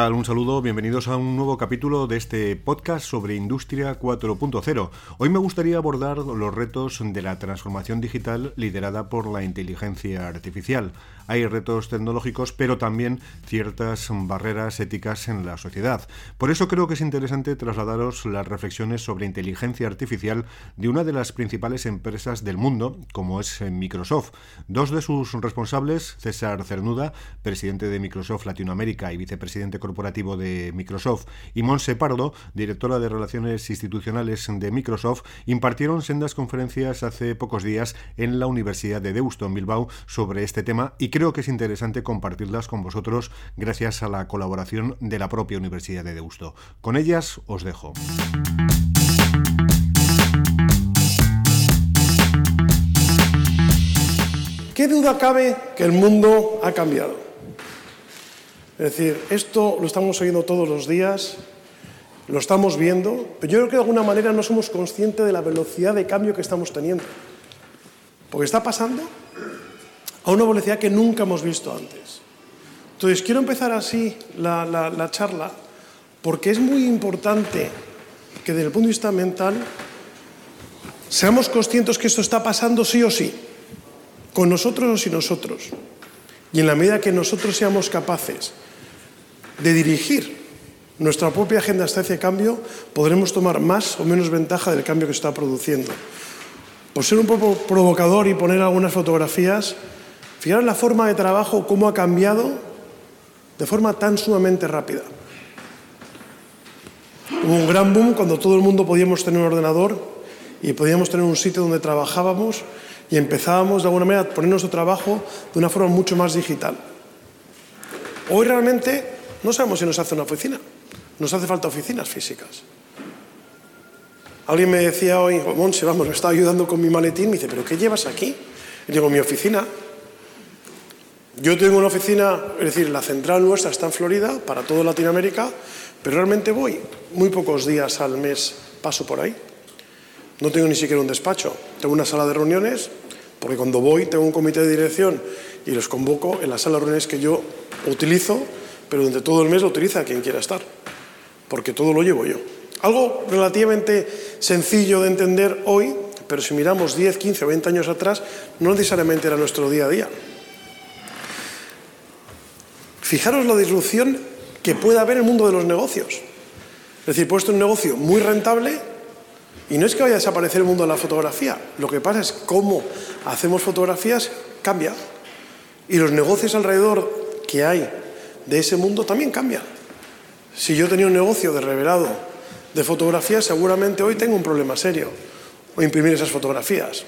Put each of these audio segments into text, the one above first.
Tal? Un saludo, bienvenidos a un nuevo capítulo de este podcast sobre Industria 4.0. Hoy me gustaría abordar los retos de la transformación digital liderada por la inteligencia artificial. Hay retos tecnológicos, pero también ciertas barreras éticas en la sociedad. Por eso creo que es interesante trasladaros las reflexiones sobre inteligencia artificial de una de las principales empresas del mundo, como es Microsoft. Dos de sus responsables, César Cernuda, presidente de Microsoft Latinoamérica y vicepresidente corporativo de Microsoft, y Monse Pardo, directora de Relaciones Institucionales de Microsoft, impartieron sendas conferencias hace pocos días en la Universidad de Deusto, en Bilbao, sobre este tema y creo que es interesante compartirlas con vosotros gracias a la colaboración de la propia Universidad de Deusto. Con ellas os dejo. ¿Qué duda cabe que el mundo ha cambiado? Es decir, esto lo estamos oyendo todos los días, lo estamos viendo, pero yo creo que de alguna manera no somos conscientes de la velocidad de cambio que estamos teniendo. Porque está pasando a una velocidad que nunca hemos visto antes. Entonces, quiero empezar así la, la charla porque es muy importante que desde el punto de vista mental seamos conscientes que esto está pasando sí o sí, con nosotros o sin nosotros. Y en la medida que nosotros seamos capaces de dirigir nuestra propia agenda hacia ese cambio, podremos tomar más o menos ventaja del cambio que se está produciendo. Por ser un poco provocador y poner algunas fotografías, Fijaros la forma de trabajo, cómo ha cambiado de forma tan sumamente rápida. Hubo un gran boom cuando todo el mundo podíamos tener un ordenador y podíamos tener un sitio donde trabajábamos y empezábamos de alguna manera a poner nuestro trabajo de una forma mucho más digital. Hoy realmente no sabemos si nos hace una oficina, nos hace falta oficinas físicas. Alguien me decía hoy, Monse, vamos, me está ayudando con mi maletín, me dice, ¿pero qué llevas aquí? Y digo, mi oficina. Yo tengo una oficina, es decir, la central nuestra está en Florida, para toda Latinoamérica, pero realmente voy muy pocos días al mes, paso por ahí. No tengo ni siquiera un despacho, tengo una sala de reuniones, porque cuando voy tengo un comité de dirección y los convoco en la sala de reuniones que yo utilizo, pero donde todo el mes lo utiliza quien quiera estar, porque todo lo llevo yo. Algo relativamente sencillo de entender hoy, pero si miramos 10, 15 o 20 años atrás, no necesariamente era nuestro día a día. Fijaros la disrupción que puede haber en el mundo de los negocios. Es decir, puesto un negocio muy rentable y no es que vaya a desaparecer el mundo de la fotografía, lo que pasa es cómo hacemos fotografías cambia y los negocios alrededor que hay de ese mundo también cambian. Si yo tenía un negocio de revelado de fotografías, seguramente hoy tengo un problema serio o imprimir esas fotografías.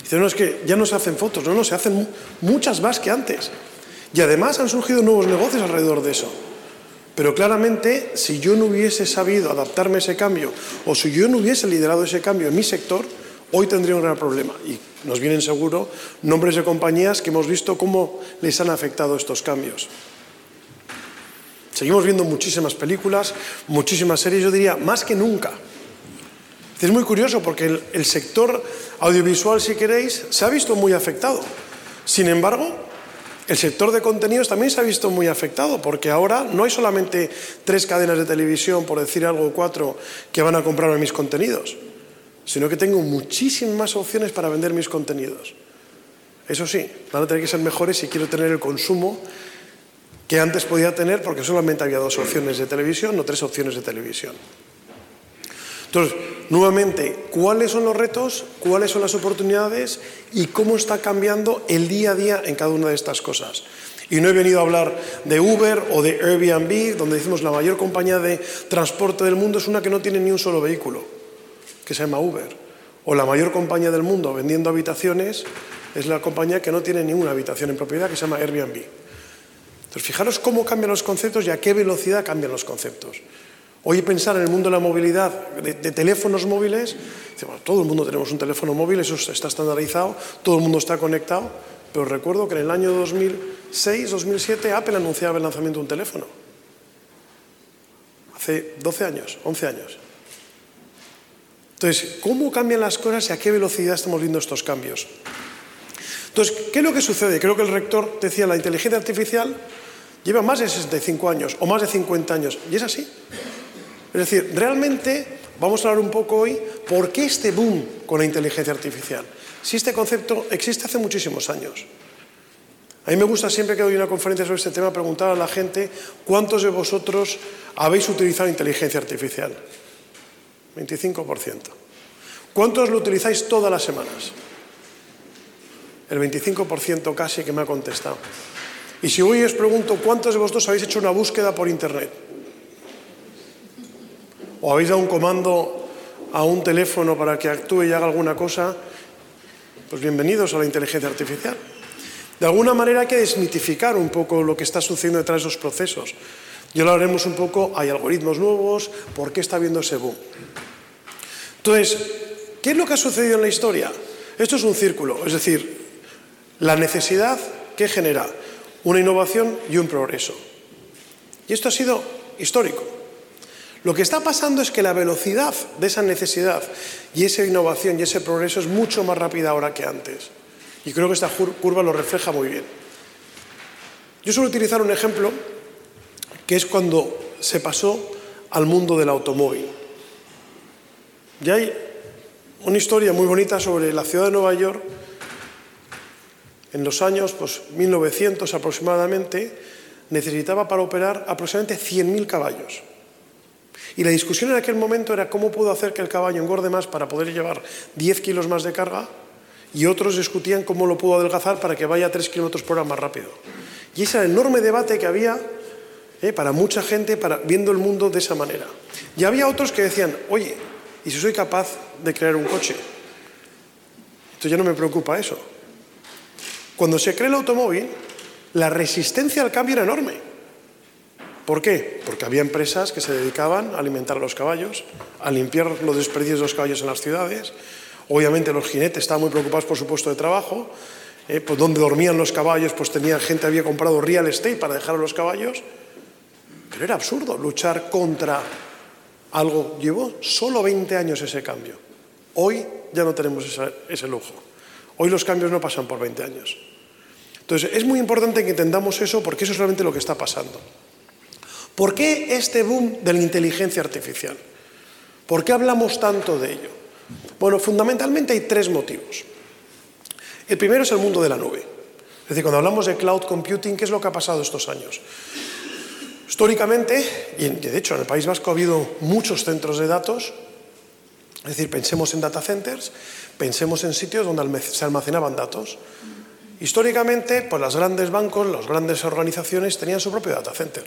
Dice, no, es que ya no se hacen fotos, no, no, se hacen muchas más que antes. Y además han surgido nuevos negocios alrededor de eso. Pero claramente, si yo no hubiese sabido adaptarme a ese cambio o si yo no hubiese liderado ese cambio en mi sector, hoy tendría un gran problema. Y nos vienen seguro nombres de compañías que hemos visto cómo les han afectado estos cambios. Seguimos viendo muchísimas películas, muchísimas series, yo diría, más que nunca. Es muy curioso porque el, sector audiovisual, si queréis, se ha visto muy afectado. Sin embargo, el sector de contenidos también se ha visto muy afectado porque ahora no hay solamente tres cadenas de televisión, por decir algo, cuatro, que van a comprarme mis contenidos, sino que tengo muchísimas opciones para vender mis contenidos. Eso sí, van a tener que ser mejores si quiero tener el consumo que antes podía tener porque solamente había dos opciones de televisión, no tres opciones de televisión. Entonces, nuevamente, ¿cuáles son los retos? ¿Cuáles son las oportunidades? ¿Y cómo está cambiando el día a día en cada una de estas cosas? Y no he venido a hablar de Uber o de Airbnb, donde decimos la mayor compañía de transporte del mundo es una que no tiene ni un solo vehículo, que se llama Uber. O la mayor compañía del mundo vendiendo habitaciones es la compañía que no tiene ninguna habitación en propiedad, que se llama Airbnb. Entonces, fijaros cómo cambian los conceptos y a qué velocidad cambian los conceptos. Hoy pensar en el mundo de la movilidad, de, teléfonos móviles, todo el mundo tenemos un teléfono móvil, eso está estandarizado, todo el mundo está conectado, pero recuerdo que en el año 2006, 2007, Apple anunciaba el lanzamiento de un teléfono. hace 12 años, 11 años. Entonces, ¿cómo cambian las cosas y a qué velocidad estamos viendo estos cambios? Entonces, ¿qué es lo que sucede? Creo que el rector decía, la inteligencia artificial lleva más de 65 años o más de 50 años, y es así. Es decir, realmente vamos a hablar un poco hoy por qué este boom con la inteligencia artificial. Si este concepto existe hace muchísimos años. A mí me gusta siempre que doy una conferencia sobre este tema preguntar a la gente cuántos de vosotros habéis utilizado inteligencia artificial. 25%. ¿Cuántos lo utilizáis todas las semanas? El 25% casi que me ha contestado. Y si hoy os pregunto cuántos de vosotros habéis hecho una búsqueda por Internet, o habéis dado un comando a un teléfono para que actúe y haga alguna cosa, pues bienvenidos a la inteligencia artificial. De alguna manera hay que desmitificar un poco lo que está sucediendo detrás de esos procesos. Yo lo haremos un poco, hay algoritmos nuevos, ¿por qué está habiendo ese boom? Entonces, ¿qué es lo que ha sucedido en la historia? Esto es un círculo, es decir, la necesidad que genera una innovación y un progreso. Y esto ha sido histórico. Lo que está pasando es que la velocidad de esa necesidad y esa innovación y ese progreso es mucho más rápida ahora que antes. Y creo que esta curva lo refleja muy bien. Yo suelo utilizar un ejemplo que es cuando se pasó al mundo del automóvil. Y hay una historia muy bonita sobre la ciudad de Nueva York en los años pues, 1900 aproximadamente, necesitaba para operar aproximadamente 100.000 caballos. Y la discusión en aquel momento era cómo puedo hacer que el caballo engorde más para poder llevar 10 kilos más de carga y otros discutían cómo lo puedo adelgazar para que vaya a 3 kilómetros por hora más rápido. Y ese enorme debate que había eh, para mucha gente para, viendo el mundo de esa manera. Y había otros que decían, oye, ¿y si soy capaz de crear un coche? Entonces ya no me preocupa eso. Cuando se crea el automóvil, la resistencia al cambio era enorme. ¿Por qué? Porque había empresas que se dedicaban a alimentar a los caballos, a limpiar los desperdicios de los caballos en las ciudades, Obviamente los jinetes estaban muy preocupados por su puesto de trabajo, eh, pues donde dormían los caballos, pues tenía gente había comprado real estate para dejar a los caballos, pero era absurdo luchar contra algo. Llevó solo 20 años ese cambio. Hoy ya no tenemos ese lujo. Hoy los cambios no pasan por 20 años. Entonces es muy importante que entendamos eso porque eso es realmente lo que está pasando. ¿Por qué este boom de la inteligencia artificial? ¿Por qué hablamos tanto de ello? Bueno, fundamentalmente hay tres motivos. El primero es el mundo de la nube. Es decir, cuando hablamos de cloud computing, ¿qué es lo que ha pasado estos años? Históricamente, y de hecho en el País Vasco ha habido muchos centros de datos, es decir, pensemos en data centers, pensemos en sitios donde se almacenaban datos. Históricamente, pues los grandes bancos, las grandes organizaciones tenían su propio data center.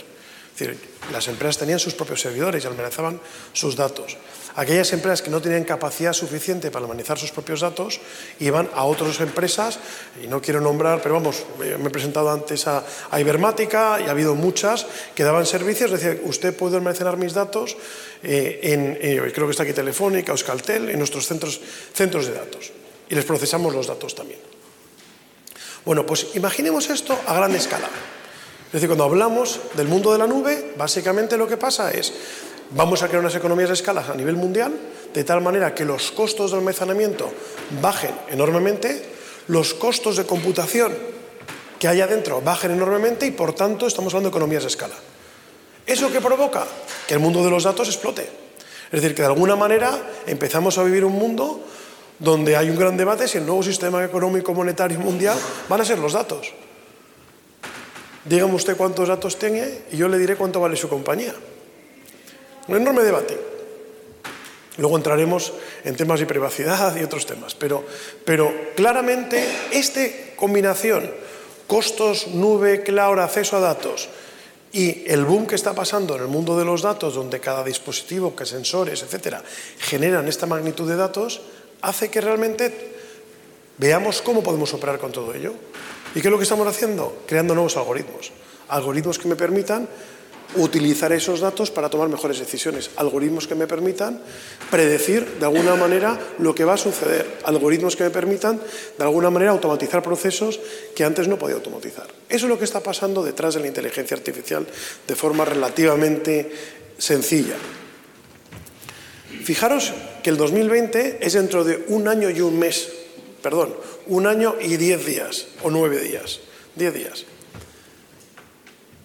Es decir, las empresas tenían sus propios servidores y almacenaban sus datos. Aquellas empresas que no tenían capacidad suficiente para almacenar sus propios datos iban a otras empresas, y no quiero nombrar, pero vamos, me he presentado antes a, Ibermática y ha habido muchas que daban servicios, decían, usted puede almacenar mis datos eh, en, eh, creo que está aquí Telefónica, Euskaltel, en nuestros centros, centros de datos. Y les procesamos los datos también. Bueno, pues imaginemos esto a gran escala. Es decir, cuando hablamos del mundo de la nube, básicamente lo que pasa es, vamos a crear unas economías de escala a nivel mundial, de tal manera que los costos de almacenamiento bajen enormemente, los costos de computación que hay adentro bajen enormemente y por tanto estamos hablando de economías de escala. ¿Eso que provoca? Que el mundo de los datos explote. Es decir, que de alguna manera empezamos a vivir un mundo donde hay un gran debate si el nuevo sistema económico monetario mundial van a ser los datos. Dígame usted cuántos datos tiene y yo le diré cuánto vale su compañía. Un enorme debate. Luego entraremos en temas de privacidad y otros temas. Pero, pero claramente esta combinación, costos, nube, cloud, acceso a datos, y el boom que está pasando en el mundo de los datos, donde cada dispositivo, que sensores, etcétera, generan esta magnitud de datos, hace que realmente veamos cómo podemos operar con todo ello. ¿Y qué es lo que estamos haciendo? Creando nuevos algoritmos. Algoritmos que me permitan utilizar esos datos para tomar mejores decisiones. Algoritmos que me permitan predecir de alguna manera lo que va a suceder. Algoritmos que me permitan de alguna manera automatizar procesos que antes no podía automatizar. Eso es lo que está pasando detrás de la inteligencia artificial de forma relativamente sencilla. Fijaros que el 2020 es dentro de un año y un mes, perdón, un año y diez días, o nueve días, diez días.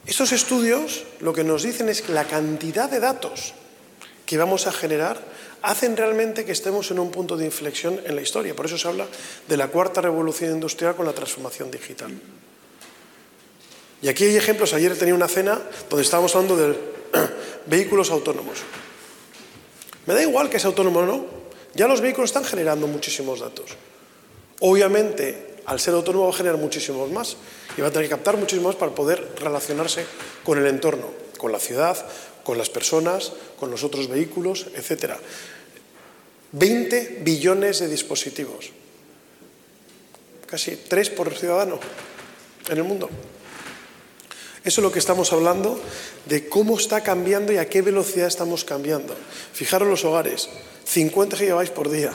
Esos estudios lo que nos dicen es que la cantidad de datos que vamos a generar hacen realmente que estemos en un punto de inflexión en la historia. Por eso se habla de la cuarta revolución industrial con la transformación digital. Y aquí hay ejemplos. Ayer tenía una cena donde estábamos hablando de vehículos autónomos. Me da igual que sea autónomo o no. Ya los vehículos están generando muchísimos datos. Obviamente, al ser autónomo va a generar muchísimos más y va a tener que captar muchísimos más para poder relacionarse con el entorno, con la ciudad, con las personas, con los otros vehículos, etc. 20 billones de dispositivos. Casi 3 por ciudadano en el mundo. Eso es lo que estamos hablando de cómo está cambiando y a qué velocidad estamos cambiando. Fijaros los hogares, 50 gigabytes por día.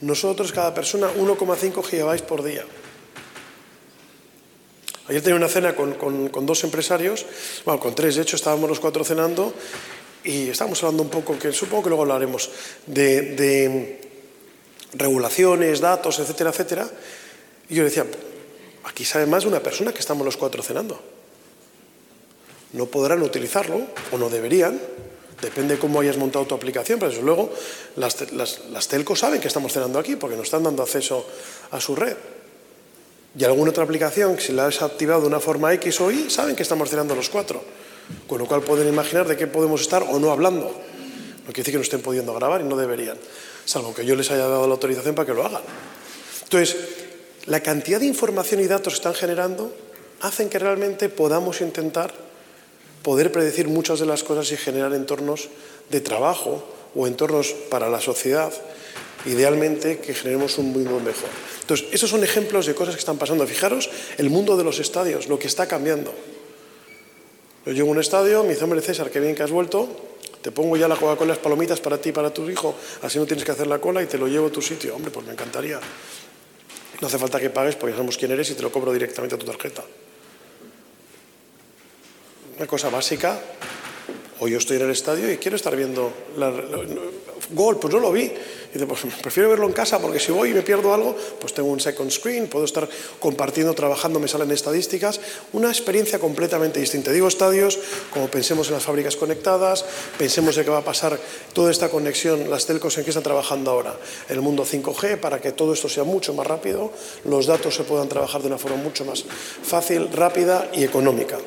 Nosotros, cada persona, 1,5 gigabytes por día. Ayer tenía una cena con, dos empresarios, bueno, con tres, de hecho, estábamos los cuatro cenando y estábamos hablando un poco, que supongo que luego hablaremos, de, de regulaciones, datos, etcétera, etcétera. Y yo decía, Aquí sabe más de una persona que estamos los cuatro cenando. No podrán utilizarlo o no deberían, depende de cómo hayas montado tu aplicación, pero desde luego las, las, telcos saben que estamos cenando aquí porque nos están dando acceso a su red. Y alguna otra aplicación, si la has activado de una forma X o Y, saben que estamos cenando los cuatro. Con lo cual pueden imaginar de qué podemos estar o no hablando. No quiere decir que no estén pudiendo grabar y no deberían, salvo que yo les haya dado la autorización para que lo hagan. Entonces, la cantidad de información y datos que están generando hacen que realmente podamos intentar poder predecir muchas de las cosas y generar entornos de trabajo o entornos para la sociedad, idealmente que generemos un mundo mejor. Entonces, esos son ejemplos de cosas que están pasando. Fijaros el mundo de los estadios, lo que está cambiando. Yo llego a un estadio, me dice, hombre César, qué bien que has vuelto, te pongo ya la Coca-Cola, las palomitas para ti y para tu hijo, así no tienes que hacer la cola y te lo llevo a tu sitio. Hombre, pues me encantaría. No hace falta que pagues porque sabemos quién eres y te lo cobro directamente a tu tarjeta. Una cosa básica. Hoy yo estoy en el estadio y quiero estar viendo la, gol, pues no lo vi. Dice, pues prefiero verlo en casa porque si voy y me pierdo algo, pues tengo un second screen, puedo estar compartiendo, trabajando, me salen estadísticas. Una experiencia completamente distinta. Digo estadios, como pensemos en las fábricas conectadas, pensemos en qué va a pasar toda esta conexión, las telcos en qué están trabajando ahora, el mundo 5G, para que todo esto sea mucho más rápido, los datos se puedan trabajar de una forma mucho más fácil, rápida y económica.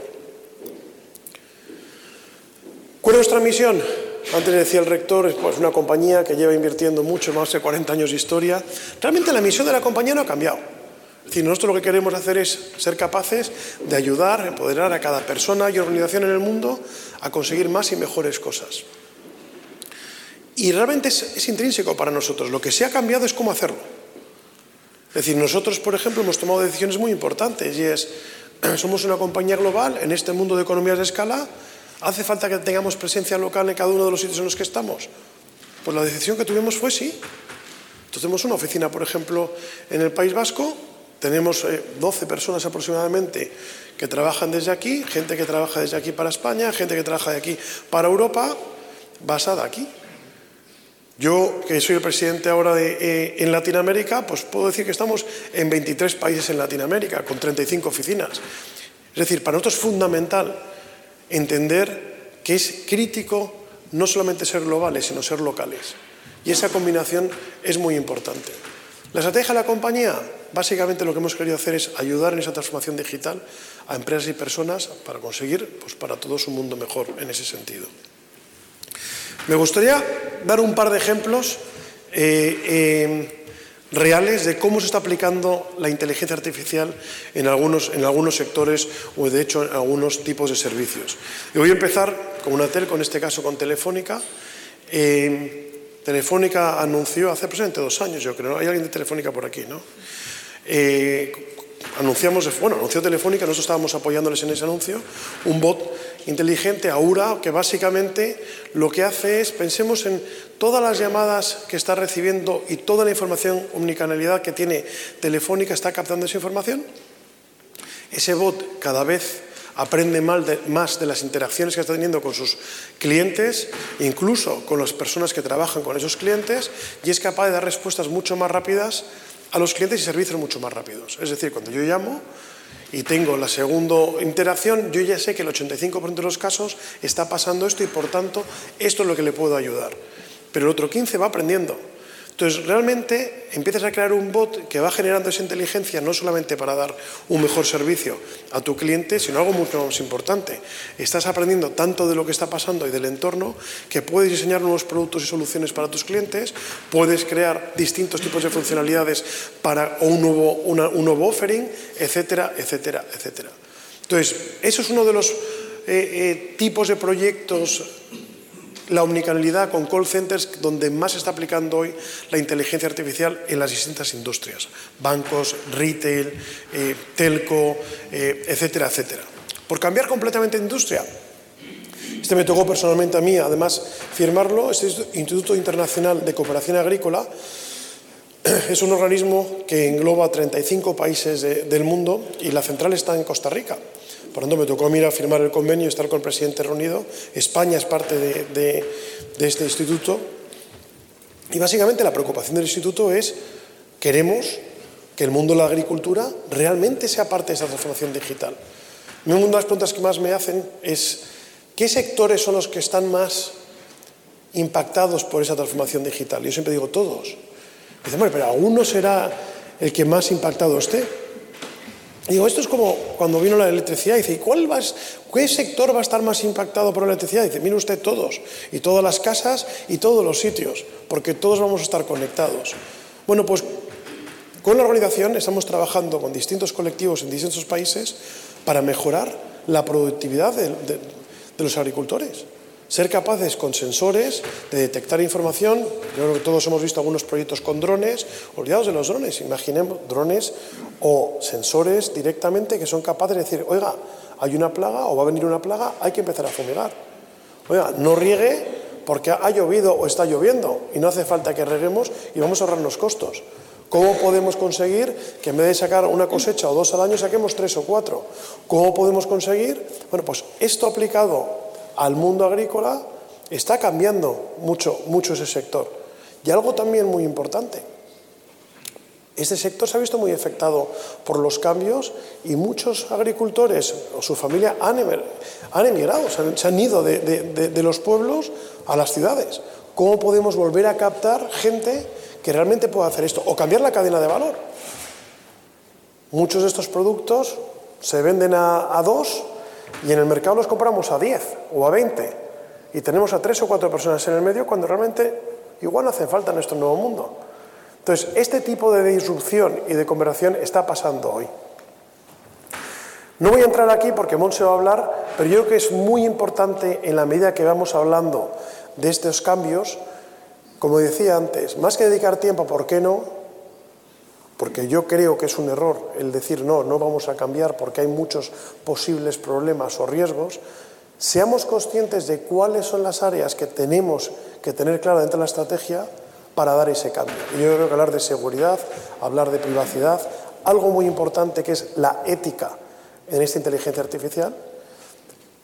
¿Cuál es nuestra misión? Antes decía el rector, es pues, una compañía que lleva invirtiendo mucho, más de 40 años de historia. Realmente la misión de la compañía no ha cambiado. Es decir, nosotros lo que queremos hacer es ser capaces de ayudar, empoderar a cada persona y organización en el mundo a conseguir más y mejores cosas. Y realmente es, es intrínseco para nosotros. Lo que se ha cambiado es cómo hacerlo. Es decir, nosotros, por ejemplo, hemos tomado decisiones muy importantes y es, somos una compañía global en este mundo de economías de escala ¿Hace falta que tengamos presencia local en cada uno de los sitios en los que estamos? Pues la decisión que tuvimos fue sí. Entonces tenemos una oficina, por ejemplo, en el País Vasco, tenemos 12 eh, personas aproximadamente que trabajan desde aquí, gente que trabaja desde aquí para España, gente que trabaja de aquí para Europa, basada aquí. Yo, que soy el presidente ahora de, eh, en Latinoamérica, pues puedo decir que estamos en 23 países en Latinoamérica, con 35 oficinas. Es decir, para nosotros es fundamental entender que es crítico no solamente ser globales, sino ser locales. Y esa combinación es muy importante. La estrategia de la compañía, básicamente lo que hemos querido hacer es ayudar en esa transformación digital a empresas y personas para conseguir, pues para todos un mundo mejor en ese sentido. Me gustaría dar un par de ejemplos eh, eh, reales de cómo se está aplicando la inteligencia artificial en algunos, en algunos sectores o de hecho en algunos tipos de servicios. Y voy a empezar con una tel, con este caso con Telefónica. Eh, Telefónica anunció hace aproximadamente dos años, yo creo, hay alguien de Telefónica por aquí, ¿no? Eh, anunciamos, bueno, anunció Telefónica, nosotros estábamos apoyándoles en ese anuncio, un bot inteligente, Aura, que básicamente lo que hace es, pensemos en todas las llamadas que está recibiendo y toda la información, omnicanalidad que tiene Telefónica, está captando esa información. Ese bot cada vez aprende más de las interacciones que está teniendo con sus clientes, incluso con las personas que trabajan con esos clientes, y es capaz de dar respuestas mucho más rápidas a los clientes y servicios mucho más rápidos. Es decir, cuando yo llamo y tengo la segunda interacción, yo ya sé que el 85% de los casos está pasando esto y por tanto esto es lo que le puedo ayudar. Pero el otro 15% va aprendiendo. Entonces, realmente empiezas a crear un bot que va generando esa inteligencia no solamente para dar un mejor servicio a tu cliente, sino algo mucho más importante. Estás aprendiendo tanto de lo que está pasando y del entorno que puedes diseñar nuevos productos y soluciones para tus clientes, puedes crear distintos tipos de funcionalidades para un nuevo, un nuevo offering, etcétera, etcétera, etcétera. Entonces, eso es uno de los eh, eh, tipos de proyectos la omnicanalidad con call centers donde más se está aplicando hoy la inteligencia artificial en las distintas industrias, bancos, retail, eh, telco, eh, etcétera, etcétera. Por cambiar completamente de industria. Este me tocó personalmente a mí, además, firmarlo. Este Instituto Internacional de Cooperación Agrícola es un organismo que engloba 35 países del mundo y la central está en Costa Rica. Por tanto, me tocó a firmar el convenio y estar con el presidente reunido. España es parte de, este instituto. Y básicamente la preocupación del instituto es, queremos que el mundo de la agricultura realmente sea parte de esa transformación digital. Una de las preguntas que más me hacen es, ¿qué sectores son los que están más impactados por esa transformación digital? Yo siempre digo todos. Dicen, bueno, pero alguno será el que más impactado esté. Digo, esto es como cuando vino la electricidad. Dice, ¿cuál va, ¿qué sector va a estar más impactado por la electricidad? Dice, mire usted todos, y todas las casas y todos los sitios, porque todos vamos a estar conectados. Bueno, pues con la organización estamos trabajando con distintos colectivos en distintos países para mejorar la productividad de los agricultores ser capaces con sensores de detectar información. Yo creo que todos hemos visto algunos proyectos con drones, olvidados de los drones, imaginemos drones o sensores directamente que son capaces de decir, oiga, hay una plaga o va a venir una plaga, hay que empezar a fumigar. Oiga, no riegue porque ha llovido o está lloviendo y no hace falta que reguemos y vamos a ahorrarnos costos. ¿Cómo podemos conseguir que en vez de sacar una cosecha o dos al año saquemos tres o cuatro? ¿Cómo podemos conseguir? Bueno, pues esto aplicado al mundo agrícola, está cambiando mucho, mucho ese sector. Y algo también muy importante, este sector se ha visto muy afectado por los cambios y muchos agricultores o su familia han, emigrado, se han, ido de, los pueblos a las ciudades. ¿Cómo podemos volver a captar gente que realmente pueda hacer esto? O cambiar la cadena de valor. Muchos de estos productos se venden a, a dos y en el mercado los compramos a 10 o a 20 y tenemos a 3 o 4 personas en el medio cuando realmente igual no hace falta en nuestro nuevo mundo. Entonces, este tipo de disrupción y de conversación está pasando hoy. No voy a entrar aquí porque Monse va a hablar, pero yo creo que es muy importante en la medida que vamos hablando de estos cambios, como decía antes, más que dedicar tiempo, ¿por qué no? Porque yo creo que es un error el decir no, no vamos a cambiar porque hay muchos posibles problemas o riesgos, seamos conscientes de cuáles son las áreas que tenemos que tener clara dentro de la estrategia para dar ese cambio. Y yo creo que hablar de seguridad, hablar de privacidad, algo muy importante que es la ética en esta inteligencia artificial,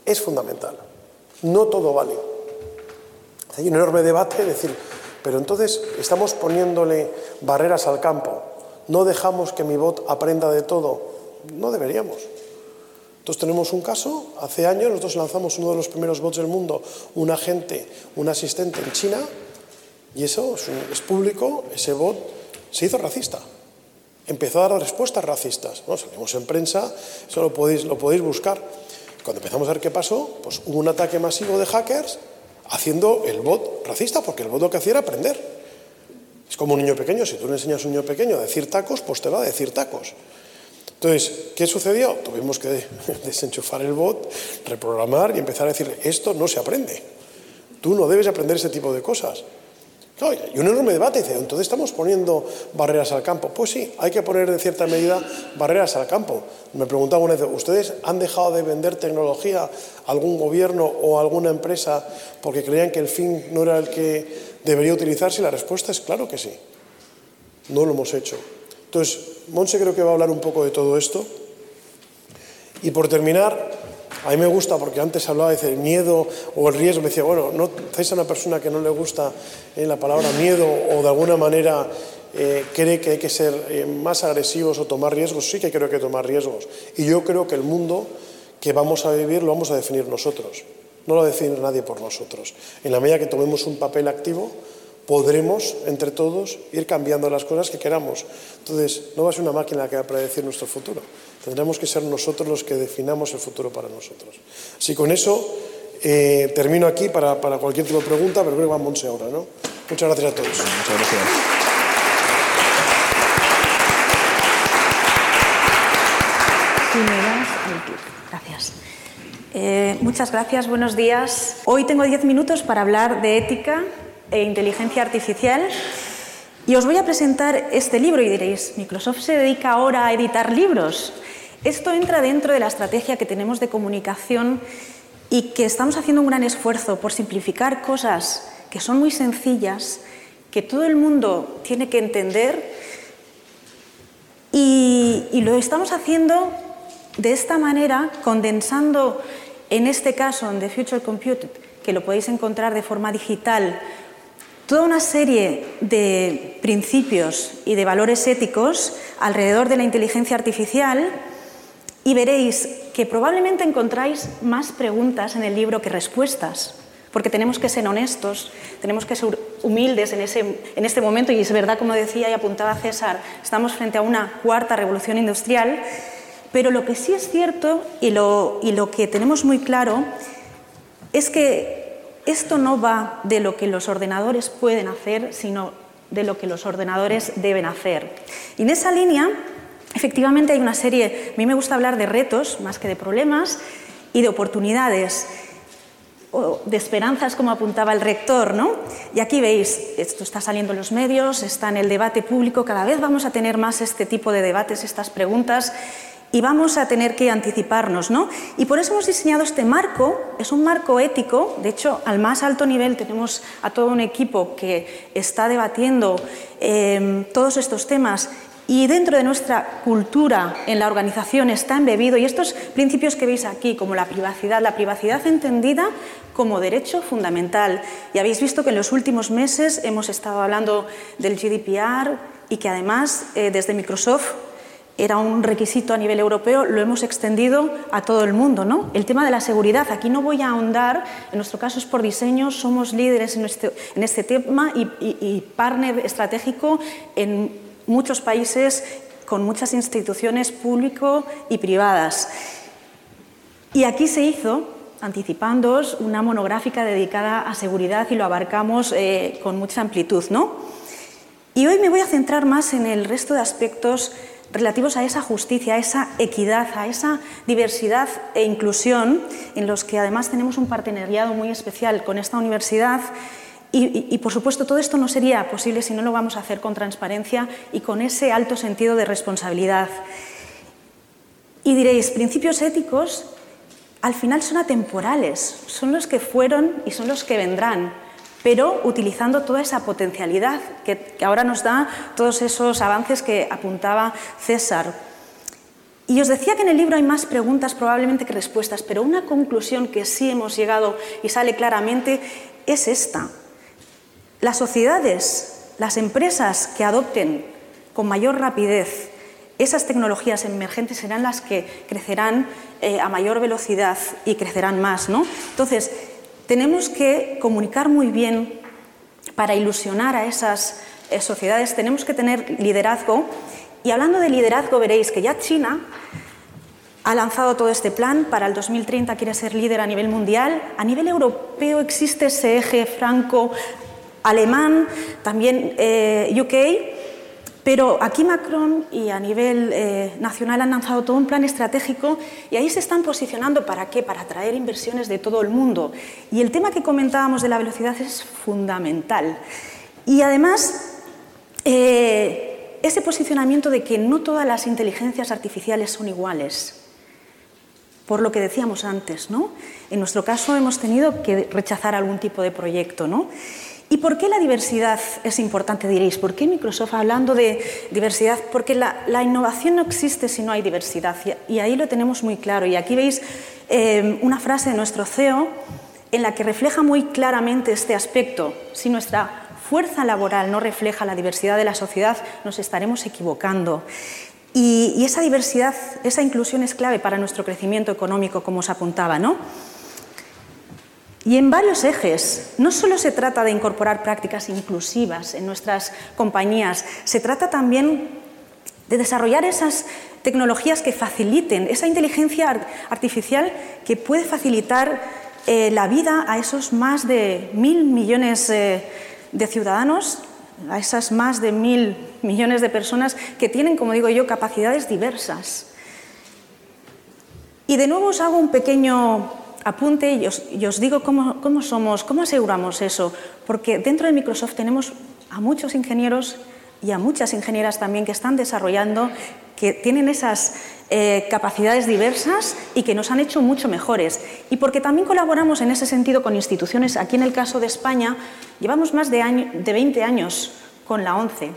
es fundamental. No todo vale. Hay un enorme debate, decir, pero entonces estamos poniéndole barreras al campo no dejamos que mi bot aprenda de todo. No deberíamos. Entonces tenemos un caso, hace años nosotros lanzamos uno de los primeros bots del mundo, un agente, un asistente en China, y eso es, público, ese bot se hizo racista. Empezó a dar respuestas racistas. Bueno, salimos en prensa, eso lo podéis, lo podéis buscar. Cuando empezamos a ver qué pasó, pues hubo un ataque masivo de hackers haciendo el bot racista, porque el bot lo que hacía era aprender. Como un niño pequeño, si tú le enseñas a un niño pequeño a decir tacos, pues te va a decir tacos. Entonces, ¿qué sucedió? Tuvimos que desenchufar el bot, reprogramar y empezar a decirle, esto no se aprende. Tú no debes aprender ese tipo de cosas. y un enorme debate dice, entonces estamos poniendo barreras al campo. Pues sí, hay que poner de cierta medida barreras al campo. Me preguntaba una vez, ¿ustedes han dejado de vender tecnología a algún gobierno o a alguna empresa porque creían que el fin no era el que ¿Debería utilizarse? La respuesta es claro que sí. No lo hemos hecho. Entonces, Monse creo que va a hablar un poco de todo esto. Y por terminar, A mí me gusta porque antes hablaba de miedo o el riesgo. Me decía, bueno, ¿no estáis a una persona que no le gusta eh, la palabra miedo o de alguna manera eh, cree que hay que ser eh, más agresivos o tomar riesgos? Sí que creo que tomar riesgos. Y yo creo que el mundo que vamos a vivir lo vamos a definir nosotros. No lo define nadie por nosotros. En la medida que tomemos un papel activo, podremos, entre todos, ir cambiando las cosas que queramos. Entonces, no va a ser una máquina que va a predecir nuestro futuro. Tendremos que ser nosotros los que definamos el futuro para nosotros. Así con eso, eh, termino aquí para, para, cualquier tipo de pregunta, pero creo que va a Monse ahora, ¿no? Muchas gracias a todos. Muchas. Gracias. Eh, muchas gracias, buenos días. Hoy tengo diez minutos para hablar de ética e inteligencia artificial y os voy a presentar este libro y diréis, Microsoft se dedica ahora a editar libros. Esto entra dentro de la estrategia que tenemos de comunicación y que estamos haciendo un gran esfuerzo por simplificar cosas que son muy sencillas, que todo el mundo tiene que entender y lo estamos haciendo de esta manera, condensando en este caso en The Future Computed, que lo podéis encontrar de forma digital, toda una serie de principios y de valores éticos alrededor de la inteligencia artificial y veréis que probablemente encontráis más preguntas en el libro que respuestas, porque tenemos que ser honestos, tenemos que ser humildes en, ese, en este momento y es verdad, como decía y apuntaba César, estamos frente a una cuarta revolución industrial pero lo que sí es cierto y lo, que tenemos muy claro es que esto no va de lo que los ordenadores pueden hacer, sino de lo que los ordenadores deben hacer. Y en esa línea, efectivamente hay una serie, a mí me gusta hablar de retos más que de problemas y de oportunidades o de esperanzas, como apuntaba el rector, ¿no? Y aquí veis, esto está saliendo en los medios, está en el debate público, cada vez vamos a tener más este tipo de debates, estas preguntas, y vamos a tener que anticiparnos. ¿no? Y por eso hemos diseñado este marco, es un marco ético, de hecho al más alto nivel tenemos a todo un equipo que está debatiendo em, todos estos temas y dentro de nuestra cultura en la organización está embebido y estos principios que veis aquí, como la privacidad, la privacidad entendida como derecho fundamental. Y habéis visto que en los últimos meses hemos estado hablando del GDPR y que además eh, desde Microsoft era un requisito a nivel europeo, lo hemos extendido a todo el mundo. ¿no? El tema de la seguridad, aquí no voy a ahondar, en nuestro caso es por diseño, somos líderes en este, en este tema y, y partner estratégico en muchos países con muchas instituciones público y privadas. Y aquí se hizo, anticipándoos, una monográfica dedicada a seguridad y lo abarcamos eh, con mucha amplitud. ¿no? Y hoy me voy a centrar más en el resto de aspectos relativos a esa justicia, a esa equidad, a esa diversidad e inclusión, en los que además tenemos un partenariado muy especial con esta universidad. Y, por supuesto, todo esto no sería posible si no lo vamos a hacer con transparencia y con ese alto sentido de responsabilidad. Y diréis, principios éticos al final son atemporales, son los que fueron y son los que vendrán pero utilizando toda esa potencialidad que, ahora nos da todos esos avances que apuntaba César. Y os decía que en el libro hay más preguntas probablemente que respuestas, pero una conclusión que sí hemos llegado y sale claramente es esta. Las sociedades, las empresas que adopten con mayor rapidez esas tecnologías emergentes serán las que crecerán eh, a mayor velocidad y crecerán más. ¿no? Entonces, tenemos que comunicar muy bien para ilusionar a esas eh, sociedades, tenemos que tener liderazgo. Y hablando de liderazgo, veréis que ya China ha lanzado todo este plan, para el 2030 quiere ser líder a nivel mundial, a nivel europeo existe ese eje franco-alemán, también eh, UK, pero aquí Macron y a nivel eh, nacional han lanzado todo un plan estratégico y ahí se están posicionando para qué? Para atraer inversiones de todo el mundo. Y el tema que comentábamos de la velocidad es fundamental. Y además, eh, ese posicionamiento de que no todas las inteligencias artificiales son iguales. Por lo que decíamos antes, ¿no? En nuestro caso hemos tenido que rechazar algún tipo de proyecto, ¿no? ¿Y por qué la diversidad es importante, diréis? ¿Por qué Microsoft hablando de diversidad? Porque la, innovación no existe si no hay diversidad y ahí lo tenemos muy claro. Y aquí veis eh, una frase de nuestro CEO en la que refleja muy claramente este aspecto. Si nuestra fuerza laboral no refleja la diversidad de la sociedad, nos estaremos equivocando. Y, esa diversidad, esa inclusión es clave para nuestro crecimiento económico, como os apuntaba, ¿no? Y en varios ejes, no solo se trata de incorporar prácticas inclusivas en nuestras compañías, se trata también de desarrollar esas tecnologías que faciliten, esa inteligencia artificial que puede facilitar eh, la vida a esos más de mil millones eh, de ciudadanos, a esas más de mil millones de personas que tienen, como digo yo, capacidades diversas. Y de nuevo os hago un pequeño apunte y os, digo cómo, somos, cómo aseguramos eso, porque dentro de Microsoft tenemos a muchos ingenieros y a muchas ingenieras también que están desarrollando, que tienen esas eh, capacidades diversas y que nos han hecho mucho mejores. Y porque también colaboramos en ese sentido con instituciones, aquí en el caso de España, llevamos más de, de 20 años con la ONCE.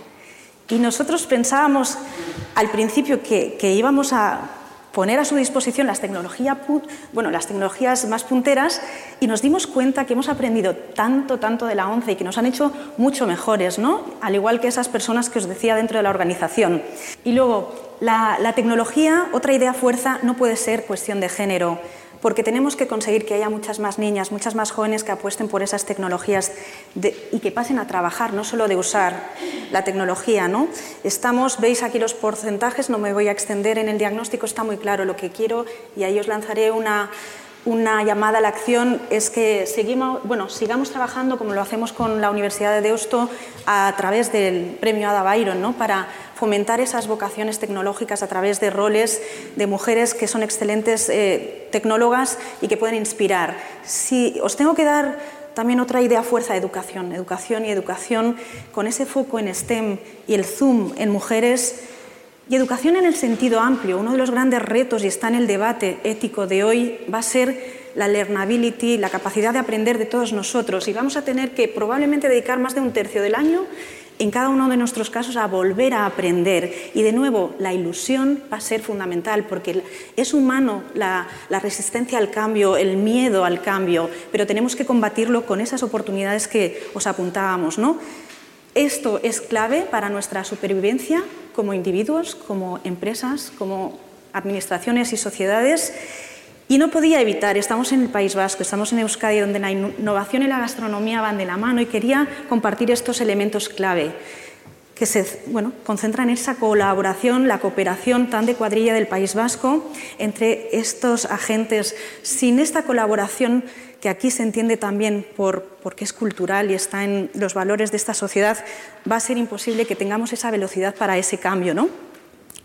Y nosotros pensábamos al principio que íbamos a poner a su disposición las, tecnologías más punteras y nos dimos cuenta que hemos aprendido tanto, tanto de la ONCE y que nos han hecho mucho mejores, ¿no? al igual que esas personas que os decía dentro de la organización. Y luego, la tecnología, otra idea fuerza, no puede ser cuestión de género porque tenemos que conseguir que haya muchas más niñas, muchas más jóvenes que apuesten por esas tecnologías y que pasen a trabajar, no solo de usar la tecnología. ¿no? Estamos, veis aquí los porcentajes, no me voy a extender en el diagnóstico, está muy claro lo que quiero y ahí os lanzaré una, una llamada a la acción es que seguimos, bueno, sigamos trabajando como lo hacemos con la Universidad de Deusto a través del premio Ada Byron, ¿no? para fomentar esas vocaciones tecnológicas a través de roles de mujeres que son excelentes eh, tecnólogas y que pueden inspirar. Si os tengo que dar también otra idea fuerza, educación, educación y educación con ese foco en STEM y el Zoom en mujeres y educación en el sentido amplio, uno de los grandes retos y está en el debate ético de hoy va a ser la learnability, la capacidad de aprender de todos nosotros y vamos a tener que probablemente dedicar más de un tercio del año en cada uno de nuestros casos a volver a aprender. Y de nuevo, la ilusión va a ser fundamental porque es humano la, resistencia al cambio, el miedo al cambio, pero tenemos que combatirlo con esas oportunidades que os apuntábamos. ¿no? Esto es clave para nuestra supervivencia como individuos, como empresas, como administraciones y sociedades. Y no podía evitar, estamos en el País Vasco, estamos en Euskadi, donde la innovación y la gastronomía van de la mano, y quería compartir estos elementos clave que se bueno, concentran en esa colaboración, la cooperación tan de cuadrilla del País Vasco entre estos agentes. Sin esta colaboración que aquí se entiende también por, porque es cultural y está en los valores de esta sociedad, va a ser imposible que tengamos esa velocidad para ese cambio. ¿no?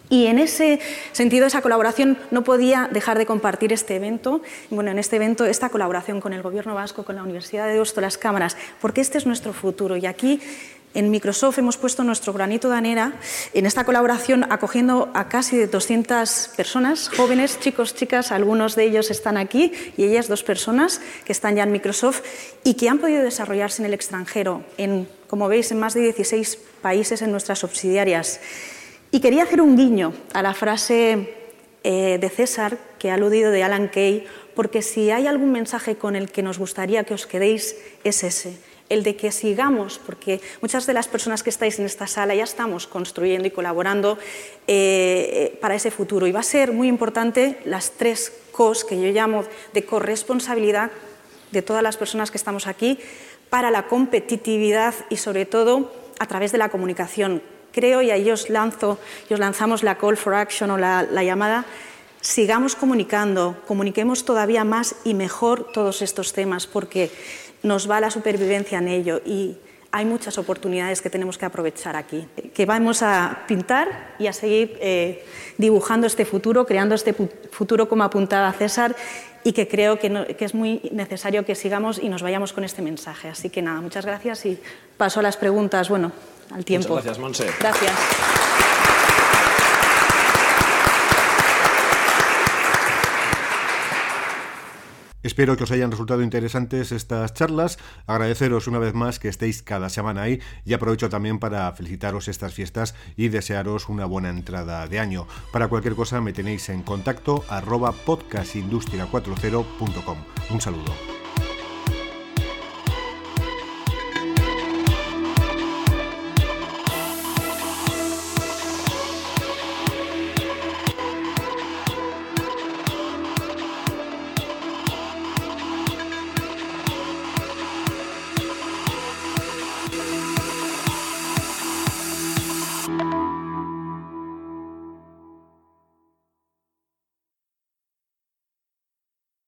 Y en ese sentido, esa colaboración no podía dejar de compartir este evento, bueno, en este evento, esta colaboración con el Gobierno vasco, con la Universidad de Deusto, las cámaras, porque este es nuestro futuro. Y aquí en Microsoft hemos puesto nuestro granito de arena en esta colaboración acogiendo a casi 200 personas, jóvenes, chicos, chicas, algunos de ellos están aquí y ellas dos personas que están ya en Microsoft y que han podido desarrollarse en el extranjero, en, como veis, en más de 16 países en nuestras subsidiarias. Y quería hacer un guiño a la frase eh, de César que ha aludido de Alan Kay, porque si hay algún mensaje con el que nos gustaría que os quedéis, es ese el de que sigamos, porque muchas de las personas que estáis en esta sala ya estamos construyendo y colaborando eh, eh, para ese futuro. Y va a ser muy importante las tres COS que yo llamo de corresponsabilidad de todas las personas que estamos aquí para la competitividad y sobre todo a través de la comunicación. Creo, y ahí os lanzo, y os lanzamos la call for action o la, la llamada, sigamos comunicando, comuniquemos todavía más y mejor todos estos temas, porque nos va la supervivencia en ello. Y hay muchas oportunidades que tenemos que aprovechar aquí, que vamos a pintar y a seguir eh, dibujando este futuro, creando este futuro como apuntaba César y que creo que, que, es muy necesario que sigamos y nos vayamos con este mensaje. Así que nada, muchas gracias y paso a las preguntas, bueno, al tiempo. Muchas gracias, Monse. Gracias. Espero que os hayan resultado interesantes estas charlas, agradeceros una vez más que estéis cada semana ahí y aprovecho también para felicitaros estas fiestas y desearos una buena entrada de año. Para cualquier cosa me tenéis en contacto arroba podcastindustria40.com. Un saludo.